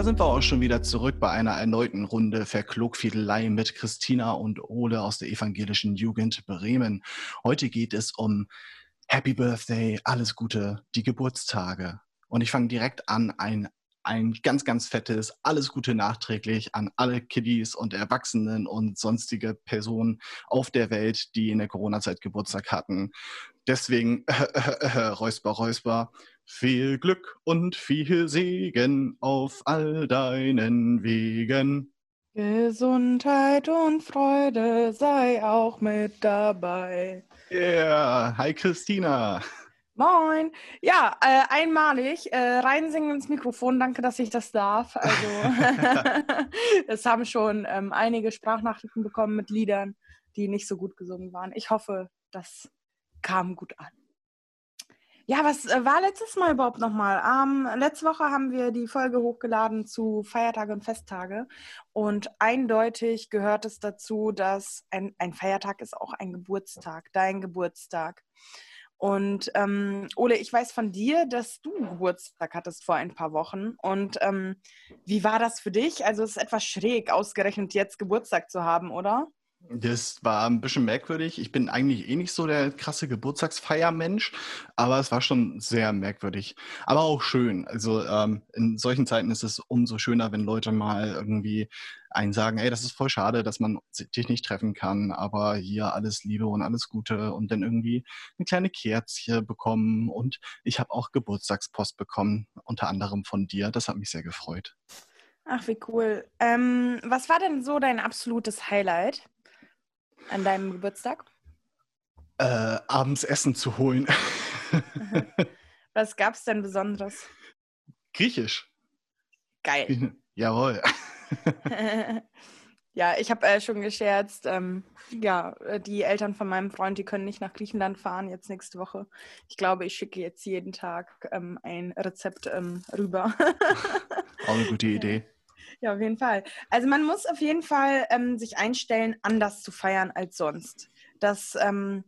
da sind wir auch schon wieder zurück bei einer erneuten Runde Verklogfiedelei mit Christina und Ole aus der evangelischen Jugend Bremen. Heute geht es um Happy Birthday, alles Gute, die Geburtstage. Und ich fange direkt an, ein, ein ganz, ganz fettes Alles Gute nachträglich an alle Kiddies und Erwachsenen und sonstige Personen auf der Welt, die in der Corona-Zeit Geburtstag hatten. Deswegen, äh, äh, äh, Räusper, Räusper, viel Glück und viel Segen auf all deinen Wegen. Gesundheit und Freude sei auch mit dabei. Yeah, hi Christina. Moin. Ja, äh, einmalig äh, reinsingen ins Mikrofon. Danke, dass ich das darf. Also, es haben schon ähm, einige Sprachnachrichten bekommen mit Liedern, die nicht so gut gesungen waren. Ich hoffe, das kam gut an. Ja, was äh, war letztes Mal überhaupt nochmal? Ähm, letzte Woche haben wir die Folge hochgeladen zu Feiertage und Festtage. Und eindeutig gehört es dazu, dass ein, ein Feiertag ist auch ein Geburtstag, dein Geburtstag. Und ähm, Ole, ich weiß von dir, dass du Geburtstag hattest vor ein paar Wochen. Und ähm, wie war das für dich? Also es ist etwas schräg, ausgerechnet jetzt Geburtstag zu haben, oder? Das war ein bisschen merkwürdig. Ich bin eigentlich eh nicht so der krasse Geburtstagsfeiermensch, aber es war schon sehr merkwürdig. Aber auch schön. Also ähm, in solchen Zeiten ist es umso schöner, wenn Leute mal irgendwie einen sagen, ey, das ist voll schade, dass man dich nicht treffen kann, aber hier alles Liebe und alles Gute und dann irgendwie eine kleine Kerze bekommen. Und ich habe auch Geburtstagspost bekommen, unter anderem von dir. Das hat mich sehr gefreut. Ach, wie cool. Ähm, was war denn so dein absolutes Highlight? An deinem Geburtstag? Äh, abends Essen zu holen. Was gab es denn Besonderes? Griechisch. Geil. Jawohl. ja, ich habe äh, schon gescherzt. Ähm, ja, die Eltern von meinem Freund, die können nicht nach Griechenland fahren jetzt nächste Woche. Ich glaube, ich schicke jetzt jeden Tag ähm, ein Rezept ähm, rüber. Auch eine gute Idee. Ja, auf jeden Fall. Also man muss auf jeden Fall ähm, sich einstellen, anders zu feiern als sonst. Das ähm,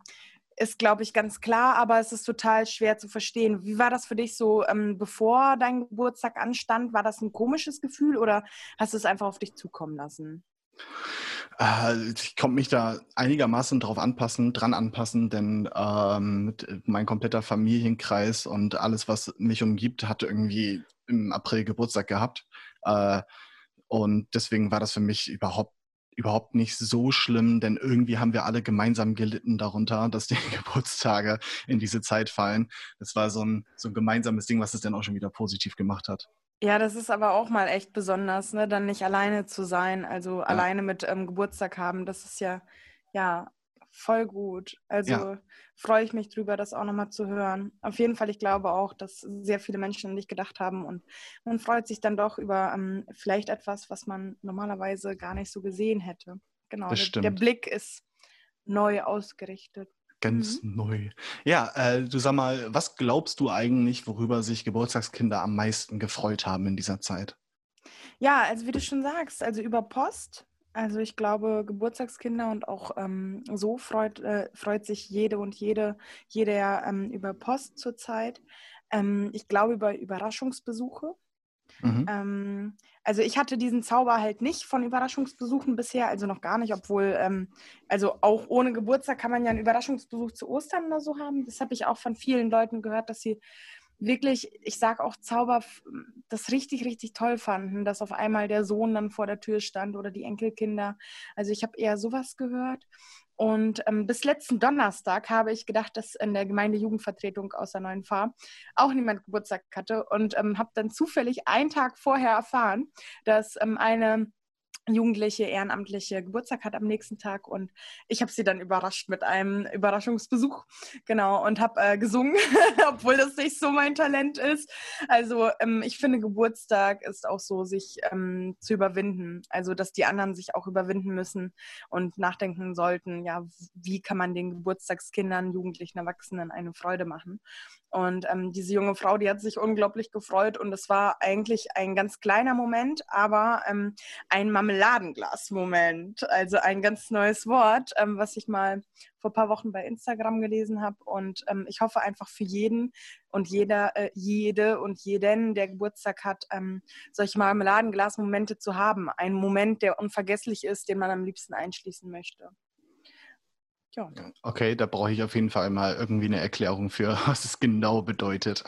ist, glaube ich, ganz klar, aber es ist total schwer zu verstehen. Wie war das für dich so, ähm, bevor dein Geburtstag anstand? War das ein komisches Gefühl oder hast du es einfach auf dich zukommen lassen? Äh, ich konnte mich da einigermaßen drauf anpassen, dran anpassen, denn ähm, mein kompletter Familienkreis und alles, was mich umgibt, hatte irgendwie im April Geburtstag gehabt. Äh, und deswegen war das für mich überhaupt überhaupt nicht so schlimm, denn irgendwie haben wir alle gemeinsam gelitten darunter, dass die Geburtstage in diese Zeit fallen. Das war so ein, so ein gemeinsames Ding, was es dann auch schon wieder positiv gemacht hat. Ja, das ist aber auch mal echt besonders, ne? dann nicht alleine zu sein, also ja. alleine mit ähm, Geburtstag haben. Das ist ja, ja voll gut. Also ja. freue ich mich drüber, das auch nochmal zu hören. Auf jeden Fall, ich glaube auch, dass sehr viele Menschen an dich gedacht haben und man freut sich dann doch über ähm, vielleicht etwas, was man normalerweise gar nicht so gesehen hätte. Genau, der, der, Blick ist neu ausgerichtet. Ganz mhm. neu. Ja, äh, du sag mal, was glaubst du eigentlich, worüber sich Geburtstagskinder am meisten gefreut haben in dieser Zeit? Ja, also wie du schon sagst, also über Post, also ich glaube, Geburtstagskinder und auch ähm, so freut, äh, freut sich jede und jede, jeder ähm, über Post zurzeit. Ähm, ich glaube über Überraschungsbesuche. Mhm. Ähm, also ich hatte diesen Zauber halt nicht von Überraschungsbesuchen bisher, also noch gar nicht, obwohl, ähm, also auch ohne Geburtstag kann man ja einen Überraschungsbesuch zu Ostern oder so haben. Das habe ich auch von vielen Leuten gehört, dass sie wirklich, ich sage auch Zauber, das richtig, richtig toll fanden, dass auf einmal der Sohn dann vor der Tür stand oder die Enkelkinder. Also ich habe eher sowas gehört. Und ähm, bis letzten Donnerstag habe ich gedacht, dass in der Gemeindejugendvertretung aus der neuen Fahr auch niemand Geburtstag hatte und ähm, habe dann zufällig einen Tag vorher erfahren, dass ähm, eine Jugendliche, Ehrenamtliche Geburtstag hat am nächsten Tag und ich habe sie dann überrascht mit einem Überraschungsbesuch, genau, und habe äh, gesungen, obwohl das nicht so mein Talent ist. Also ähm, ich finde, Geburtstag ist auch so, sich ähm, zu überwinden, also dass die anderen sich auch überwinden müssen und nachdenken sollten, ja, wie kann man den Geburtstagskindern, Jugendlichen, Erwachsenen eine Freude machen. Und ähm, diese junge Frau, die hat sich unglaublich gefreut und es war eigentlich ein ganz kleiner Moment, aber ähm, ein Marmeladenglas-Moment. Also ein ganz neues Wort, ähm, was ich mal vor ein paar Wochen bei Instagram gelesen habe. Und ähm, ich hoffe einfach für jeden und jeder, äh, jede und jeden, der Geburtstag hat, ähm, solche Marmeladenglas-Momente zu haben. Ein Moment, der unvergesslich ist, den man am liebsten einschließen möchte. Ja. Okay, da brauche ich auf jeden Fall mal irgendwie eine Erklärung für, was es genau bedeutet.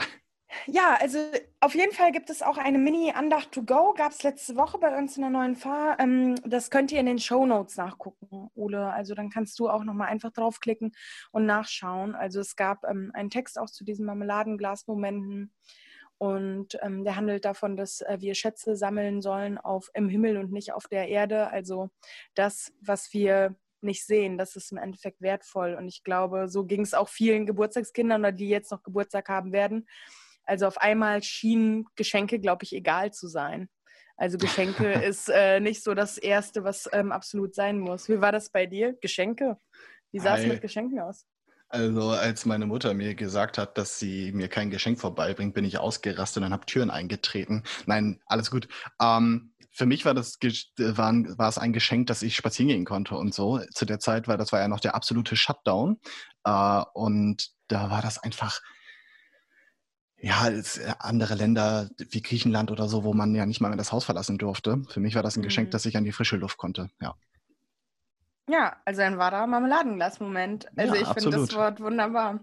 Ja, also auf jeden Fall gibt es auch eine Mini-Andacht to go. Gab es letzte Woche bei uns in der neuen Fahr. Ähm, das könnt ihr in den Show Notes nachgucken, Ole. Also dann kannst du auch nochmal einfach draufklicken und nachschauen. Also es gab ähm, einen Text auch zu diesen Marmeladenglas-Momenten. Und ähm, der handelt davon, dass äh, wir Schätze sammeln sollen auf, im Himmel und nicht auf der Erde. Also das, was wir nicht sehen. Das ist im Endeffekt wertvoll. Und ich glaube, so ging es auch vielen Geburtstagskindern oder die jetzt noch Geburtstag haben werden. Also auf einmal schienen Geschenke, glaube ich, egal zu sein. Also Geschenke ist äh, nicht so das Erste, was ähm, absolut sein muss. Wie war das bei dir? Geschenke? Wie sah es mit Geschenken aus? Also als meine Mutter mir gesagt hat, dass sie mir kein Geschenk vorbeibringt, bin ich ausgerastet und habe Türen eingetreten. Nein, alles gut. Ähm, für mich war das war, war es ein Geschenk, dass ich spazieren gehen konnte und so. Zu der Zeit, weil das war ja noch der absolute Shutdown. Äh, und da war das einfach, ja, äh, andere Länder wie Griechenland oder so, wo man ja nicht mal mehr das Haus verlassen durfte. Für mich war das ein mhm. Geschenk, dass ich an die frische Luft konnte, ja. Ja, also ein wahrer Marmeladenglas-Moment. Also ja, ich finde das Wort wunderbar.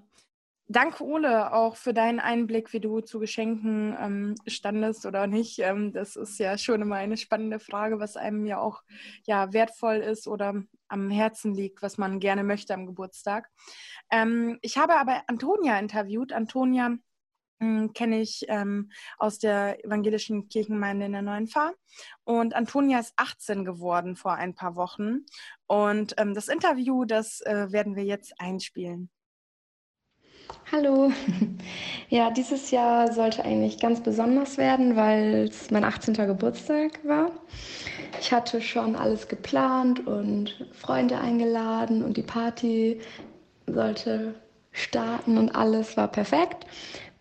Danke, Ole, auch für deinen Einblick, wie du zu Geschenken ähm, standest oder nicht. Ähm, das ist ja schon immer eine spannende Frage, was einem ja auch ja, wertvoll ist oder am Herzen liegt, was man gerne möchte am Geburtstag. Ähm, ich habe aber Antonia interviewt. Antonia kenne ich ähm, aus der evangelischen Kirchengemeinde in der Neuen Fahr. Und Antonia ist 18 geworden vor ein paar Wochen. Und ähm, das Interview, das äh, werden wir jetzt einspielen. Hallo. Ja, dieses Jahr sollte eigentlich ganz besonders werden, weil es mein 18. Geburtstag war. Ich hatte schon alles geplant und Freunde eingeladen und die Party sollte starten und alles war perfekt,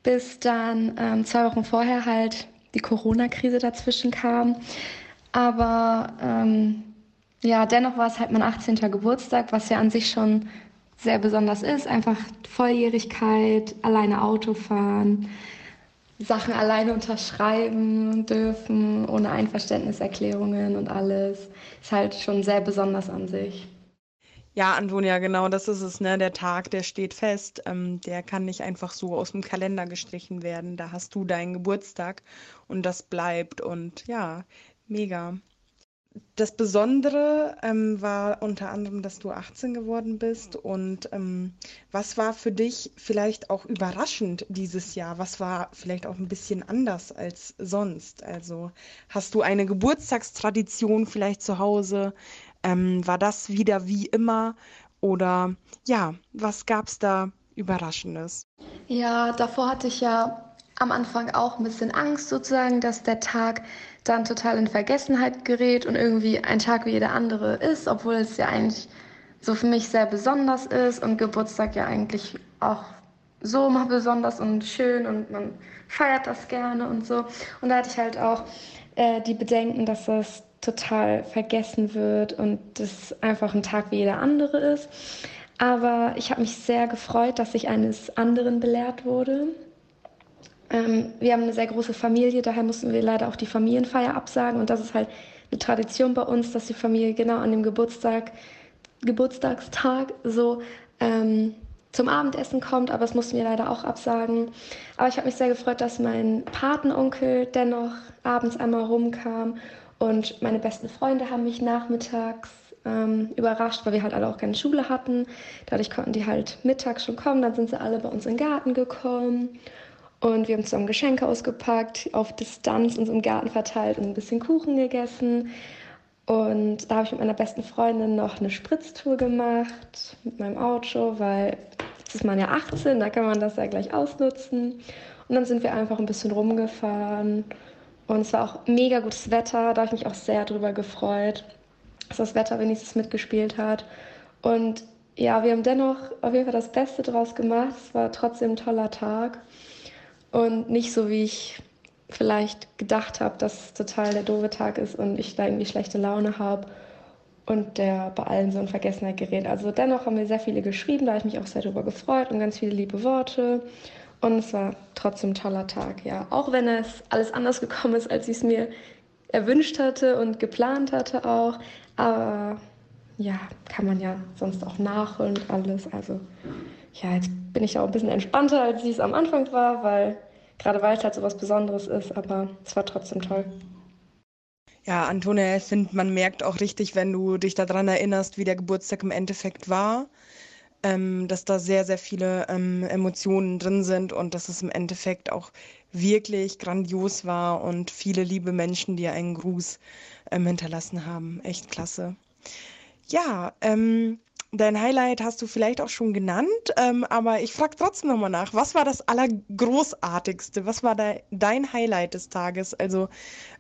bis dann ähm, zwei Wochen vorher halt die Corona-Krise dazwischen kam. Aber ähm, ja, dennoch war es halt mein 18. Geburtstag, was ja an sich schon sehr besonders ist. Einfach Volljährigkeit, alleine Auto fahren, Sachen alleine unterschreiben dürfen, ohne Einverständniserklärungen und alles. Ist halt schon sehr besonders an sich. Ja, Antonia, genau, das ist es. Ne? Der Tag, der steht fest. Ähm, der kann nicht einfach so aus dem Kalender gestrichen werden. Da hast du deinen Geburtstag und das bleibt. Und ja, mega. Das Besondere ähm, war unter anderem, dass du 18 geworden bist. Und ähm, was war für dich vielleicht auch überraschend dieses Jahr? Was war vielleicht auch ein bisschen anders als sonst? Also hast du eine Geburtstagstradition vielleicht zu Hause? Ähm, war das wieder wie immer? Oder ja, was gab es da Überraschendes? Ja, davor hatte ich ja am Anfang auch ein bisschen Angst sozusagen, dass der Tag dann total in Vergessenheit gerät und irgendwie ein Tag wie jeder andere ist, obwohl es ja eigentlich so für mich sehr besonders ist und Geburtstag ja eigentlich auch so immer besonders und schön und man feiert das gerne und so. Und da hatte ich halt auch äh, die Bedenken, dass das total vergessen wird und das einfach ein Tag wie jeder andere ist. Aber ich habe mich sehr gefreut, dass ich eines anderen belehrt wurde ähm, wir haben eine sehr große Familie, daher mussten wir leider auch die Familienfeier absagen. Und das ist halt eine Tradition bei uns, dass die Familie genau an dem Geburtstag, Geburtstagstag so ähm, zum Abendessen kommt, aber das mussten wir leider auch absagen. Aber ich habe mich sehr gefreut, dass mein Patenonkel dennoch abends einmal rumkam und meine besten Freunde haben mich nachmittags ähm, überrascht, weil wir halt alle auch keine Schule hatten. Dadurch konnten die halt mittags schon kommen, dann sind sie alle bei uns in den Garten gekommen und wir haben zusammen Geschenke ausgepackt, auf Distanz uns im Garten verteilt und ein bisschen Kuchen gegessen. Und da habe ich mit meiner besten Freundin noch eine Spritztour gemacht mit meinem Auto, weil jetzt ist man ja 18, da kann man das ja gleich ausnutzen. Und dann sind wir einfach ein bisschen rumgefahren. Und es war auch mega gutes Wetter, da habe ich mich auch sehr drüber gefreut, dass das Wetter wenigstens mitgespielt hat. Und ja, wir haben dennoch auf jeden Fall das Beste draus gemacht. Es war trotzdem ein toller Tag und nicht so, wie ich vielleicht gedacht habe, dass es total der doofe Tag ist und ich da irgendwie schlechte Laune habe und der bei allen so in Vergessenheit gerät. Also dennoch haben mir sehr viele geschrieben, da habe ich mich auch sehr darüber gefreut und ganz viele liebe Worte. Und es war trotzdem ein toller Tag, ja. Auch wenn es alles anders gekommen ist, als ich es mir erwünscht hatte und geplant hatte auch. Aber ja, kann man ja sonst auch nachholen und alles. Also ja, jetzt bin ich auch ein bisschen entspannter, als ich es am Anfang war, weil gerade weil es halt so was Besonderes ist, aber es war trotzdem toll. Ja, Antonia, ich finde, man merkt auch richtig, wenn du dich daran erinnerst, wie der Geburtstag im Endeffekt war, ähm, dass da sehr, sehr viele ähm, Emotionen drin sind und dass es im Endeffekt auch wirklich grandios war und viele liebe Menschen dir einen Gruß ähm, hinterlassen haben. Echt klasse. Ja, ähm, dein Highlight hast du vielleicht auch schon genannt, ähm, aber ich frage trotzdem nochmal nach. Was war das Allergroßartigste? Was war de dein Highlight des Tages? Also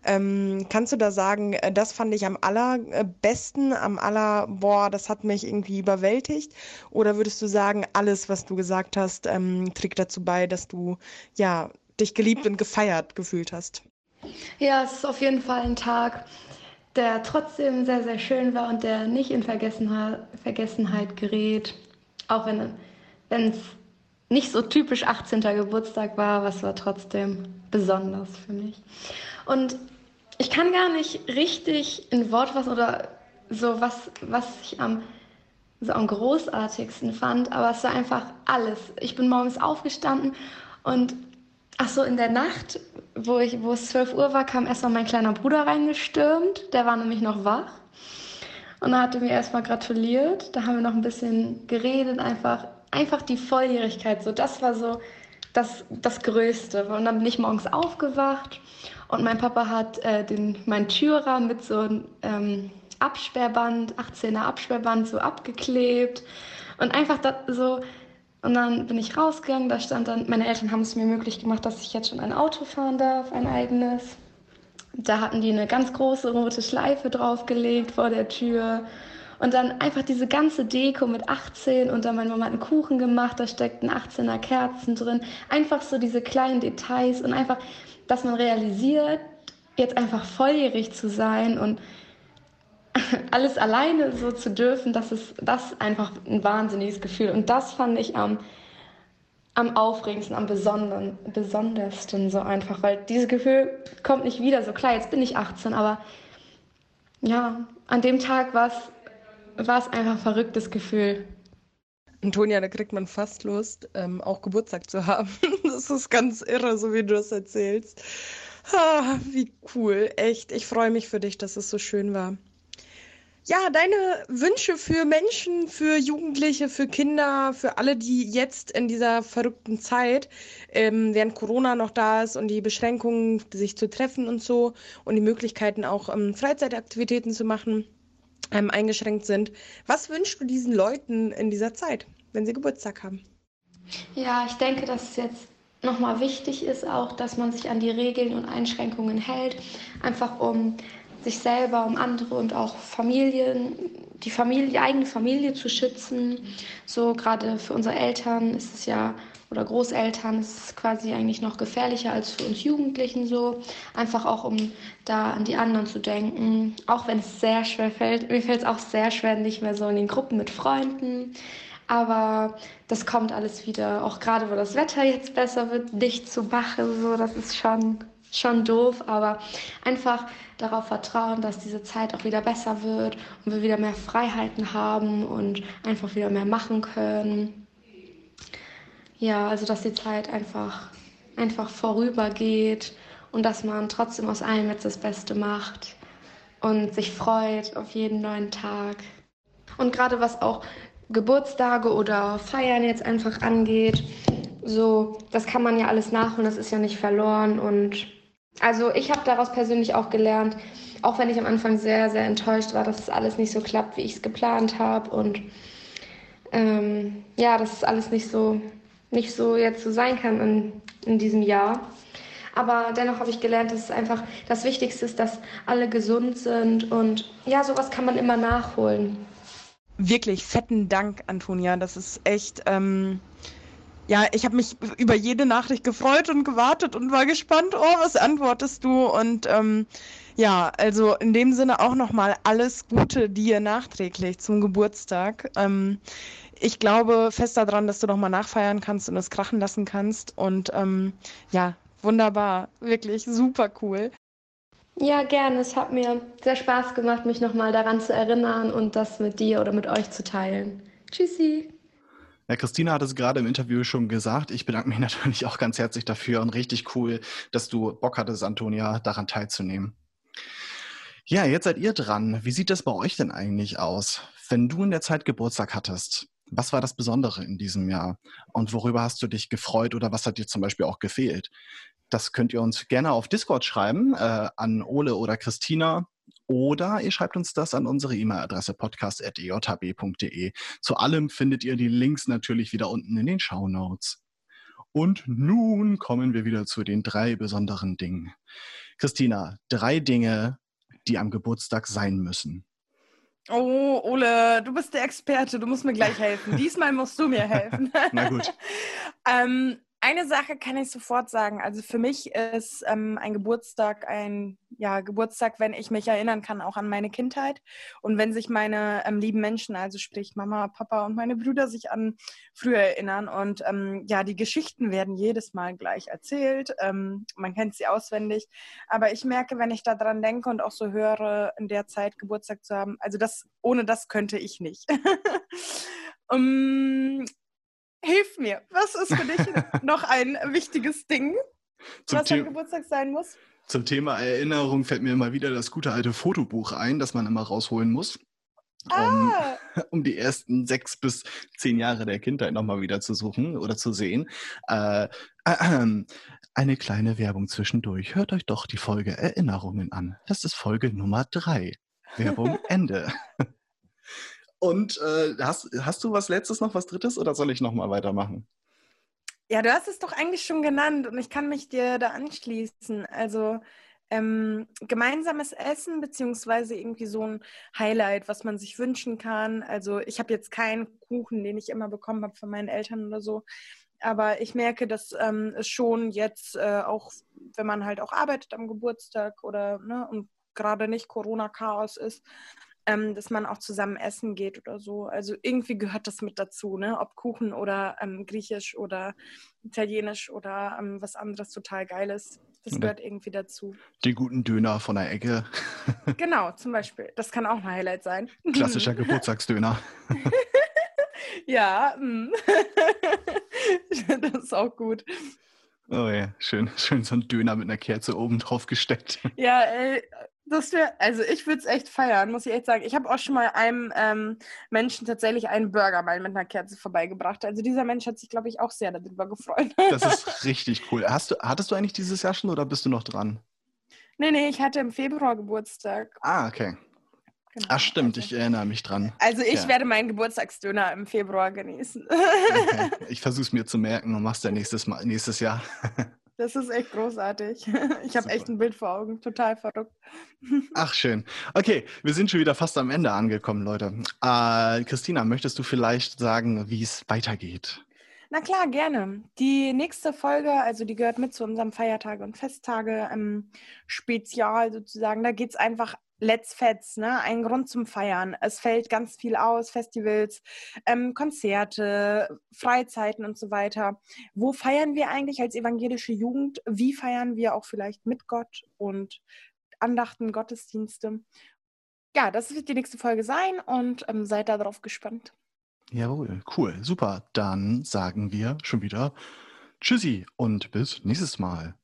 ähm, kannst du da sagen, äh, das fand ich am allerbesten, am aller, boah, das hat mich irgendwie überwältigt? Oder würdest du sagen, alles, was du gesagt hast, ähm, trägt dazu bei, dass du ja dich geliebt und gefeiert gefühlt hast? Ja, es ist auf jeden Fall ein Tag, der trotzdem sehr, sehr schön war und der nicht in Vergessenheit, Vergessenheit gerät. Auch wenn es nicht so typisch 18. Geburtstag war, was war trotzdem besonders für mich. Und ich kann gar nicht richtig in Wort fassen oder so, was, was ich am, so am großartigsten fand, aber es war einfach alles. Ich bin morgens aufgestanden und Ach so, in der Nacht, wo, ich, wo es 12 Uhr war, kam erstmal mein kleiner Bruder reingestürmt. Der war nämlich noch wach. Und er hatte mir erstmal gratuliert. Da haben wir noch ein bisschen geredet, einfach, einfach die Volljährigkeit. So, das war so das, das Größte. Und dann bin ich morgens aufgewacht und mein Papa hat äh, den, meinen Türrahmen mit so einem ähm, Absperrband, 18er Absperrband, so abgeklebt. Und einfach das, so, und dann bin ich rausgegangen, da stand dann, meine Eltern haben es mir möglich gemacht, dass ich jetzt schon ein Auto fahren darf, ein eigenes. Da hatten die eine ganz große rote Schleife draufgelegt vor der Tür. Und dann einfach diese ganze Deko mit 18 und dann meine Mama hat einen Kuchen gemacht, da steckten 18er Kerzen drin. Einfach so diese kleinen Details und einfach, dass man realisiert, jetzt einfach volljährig zu sein und alles alleine so zu dürfen, das ist das einfach ein wahnsinniges Gefühl. Und das fand ich am, am aufregendsten, am besonderen, besondersten so einfach, weil dieses Gefühl kommt nicht wieder. So klar, jetzt bin ich 18, aber ja, an dem Tag war es einfach ein verrücktes Gefühl. Antonia, da kriegt man fast Lust, ähm, auch Geburtstag zu haben. Das ist ganz irre, so wie du es erzählst. Ah, wie cool, echt. Ich freue mich für dich, dass es so schön war. Ja, deine Wünsche für Menschen, für Jugendliche, für Kinder, für alle, die jetzt in dieser verrückten Zeit, ähm, während Corona noch da ist und die Beschränkungen, sich zu treffen und so und die Möglichkeiten auch ähm, Freizeitaktivitäten zu machen, ähm, eingeschränkt sind. Was wünschst du diesen Leuten in dieser Zeit, wenn sie Geburtstag haben? Ja, ich denke, dass es jetzt nochmal wichtig ist auch, dass man sich an die Regeln und Einschränkungen hält, einfach um sich selber, um andere und auch Familien, die Familie, die eigene Familie zu schützen. So gerade für unsere Eltern ist es ja oder Großeltern ist es quasi eigentlich noch gefährlicher als für uns Jugendlichen so. Einfach auch um da an die anderen zu denken. Auch wenn es sehr schwer fällt. Mir fällt es auch sehr schwer, nicht mehr so in den Gruppen mit Freunden. Aber das kommt alles wieder. Auch gerade, wo das Wetter jetzt besser wird, dicht zu Bache, so, das ist schon, schon doof. Aber einfach darauf vertrauen, dass diese Zeit auch wieder besser wird und wir wieder mehr Freiheiten haben und einfach wieder mehr machen können. Ja, also dass die Zeit einfach, einfach vorübergeht und dass man trotzdem aus allem jetzt das Beste macht und sich freut auf jeden neuen Tag. Und gerade was auch Geburtstage oder Feiern jetzt einfach angeht, so, das kann man ja alles nachholen, das ist ja nicht verloren und also ich habe daraus persönlich auch gelernt, auch wenn ich am Anfang sehr, sehr enttäuscht war, dass es alles nicht so klappt, wie ich es geplant habe und ähm, ja, dass es alles nicht so, nicht so jetzt so sein kann in, in diesem Jahr. Aber dennoch habe ich gelernt, dass es einfach das Wichtigste ist, dass alle gesund sind und ja, sowas kann man immer nachholen. wirklich fetten Dank, Antonia. Das ist echt, ähm, ja, ich habe mich über jede Nachricht gefreut und gewartet und war gespannt, oh, was antwortest du? Und ähm, ja, also in dem Sinne auch nochmal alles Gute dir nachträglich zum Geburtstag. Ähm, ich glaube fest daran, dass du nochmal nachfeiern kannst und es krachen lassen kannst. Und ähm, ja, wunderbar, wirklich super cool. Ja, gerne. Es hat mir sehr Spaß gemacht, mich nochmal daran zu erinnern und das mit dir oder mit euch zu teilen. Tschüssi. Ja, Christina hat es gerade im Interview schon gesagt. Ich bedanke mich natürlich auch ganz herzlich dafür und richtig cool, dass du Bock hattest, Antonia, daran teilzunehmen. Ja, jetzt seid ihr dran. Wie sieht das bei euch denn eigentlich aus? Wenn du in der Zeit Geburtstag hattest, was war das Besondere in diesem Jahr? Und worüber hast du dich gefreut oder was hat dir zum Beispiel auch gefehlt? Das könnt ihr uns gerne auf Discord schreiben, äh, an Ole oder Christina. Oder ihr schreibt uns das an unsere E-Mail-Adresse podcast.ejb.de. Zu allem findet ihr die Links natürlich wieder unten in den Show Notes. Und nun kommen wir wieder zu den drei besonderen Dingen. Christina, drei Dinge, die am Geburtstag sein müssen. Oh, Ole, du bist der Experte, du musst mir gleich helfen. Diesmal musst du mir helfen. Na gut. ähm, eine Sache kann ich sofort sagen. Also für mich ist ähm, ein Geburtstag ein ja, Geburtstag, wenn ich mich erinnern kann, auch an meine Kindheit. Und wenn sich meine ähm, lieben Menschen, also sprich Mama, Papa und meine Brüder, sich an früher erinnern. Und ähm, ja, die Geschichten werden jedes Mal gleich erzählt. Ähm, man kennt sie auswendig. Aber ich merke, wenn ich daran denke und auch so höre, in der Zeit Geburtstag zu haben, also das, ohne das könnte ich nicht. um, Hilf mir, was ist für dich noch ein wichtiges Ding, Zum was am Geburtstag sein muss? Zum Thema Erinnerung fällt mir immer wieder das gute alte Fotobuch ein, das man immer rausholen muss. Um, ah. um, die ersten sechs bis zehn Jahre der Kindheit nochmal wieder zu suchen oder zu sehen. Äh, äh, eine kleine Werbung zwischendurch. Hört euch doch die Folge Erinnerungen an. Das ist Folge Nummer drei. Werbung Ende. Und äh, hast, hast du was letztes noch, was drittes oder soll ich nochmal weitermachen? Ja, du hast es doch eigentlich schon genannt und ich kann mich dir da anschließen. Also ähm, gemeinsames Essen beziehungsweise irgendwie so ein Highlight, was man sich wünschen kann. Also ich habe jetzt keinen Kuchen, den ich immer bekommen habe von meinen Eltern oder so. Aber ich merke, dass ähm, es schon jetzt äh, auch, wenn man halt auch arbeitet am Geburtstag oder ne, und gerade nicht Corona-Chaos ist, ähm, dass man auch zusammen essen geht oder so. Also irgendwie gehört das mit dazu, ne? Ob Kuchen oder ähm, Griechisch oder Italienisch oder ähm, was anderes total Geiles. Das gehört irgendwie dazu. Die guten Döner von der Ecke. genau, zum Beispiel. Das kann auch ein Highlight sein. Klassischer Geburtstagsdöner. ja, mm. das ist auch gut. Oh ja, schön, schön so ein Döner mit einer Kerze oben drauf gesteckt. Ja, ey, das wäre, also ich würde es echt feiern, muss ich echt sagen. Ich habe auch schon mal einem ähm, Menschen tatsächlich einen Burger mal mit einer Kerze vorbeigebracht. Also dieser Mensch hat sich, glaube ich, auch sehr darüber gefreut. Das ist richtig cool. Hast du, hattest du eigentlich dieses Jahr schon oder bist du noch dran? Nee, nee, ich hatte im Februar Geburtstag. Ah, okay. Genau. Ach stimmt, also, ich erinnere mich dran. Also ich ja. werde meinen Geburtstagsdöner im Februar genießen. Okay. Ich versuche es mir zu merken und mach's ja nächstes, Mal, nächstes Jahr. Das ist echt großartig. Ich habe echt ein Bild vor Augen. Total verrückt. Ach, schön. Okay, wir sind schon wieder fast am Ende angekommen, Leute. Äh, Christina, möchtest du vielleicht sagen, wie es weitergeht? Na klar, gerne. Die nächste Folge, also die gehört mit zu unserem Feiertage und Festtage ähm, Spezial sozusagen. Da geht es einfach Let's Fets, ne? Ein Grund zum Feiern. Es fällt ganz viel aus, Festivals, ähm, Konzerte, Freizeiten und so weiter. Wo feiern wir eigentlich als evangelische Jugend? Wie feiern wir auch vielleicht mit Gott und Andachten, Gottesdienste? Ja, das wird die nächste Folge sein und ähm, seid darauf gespannt. Jawohl, cool, super. Dann sagen wir schon wieder Tschüssi und bis nächstes Mal.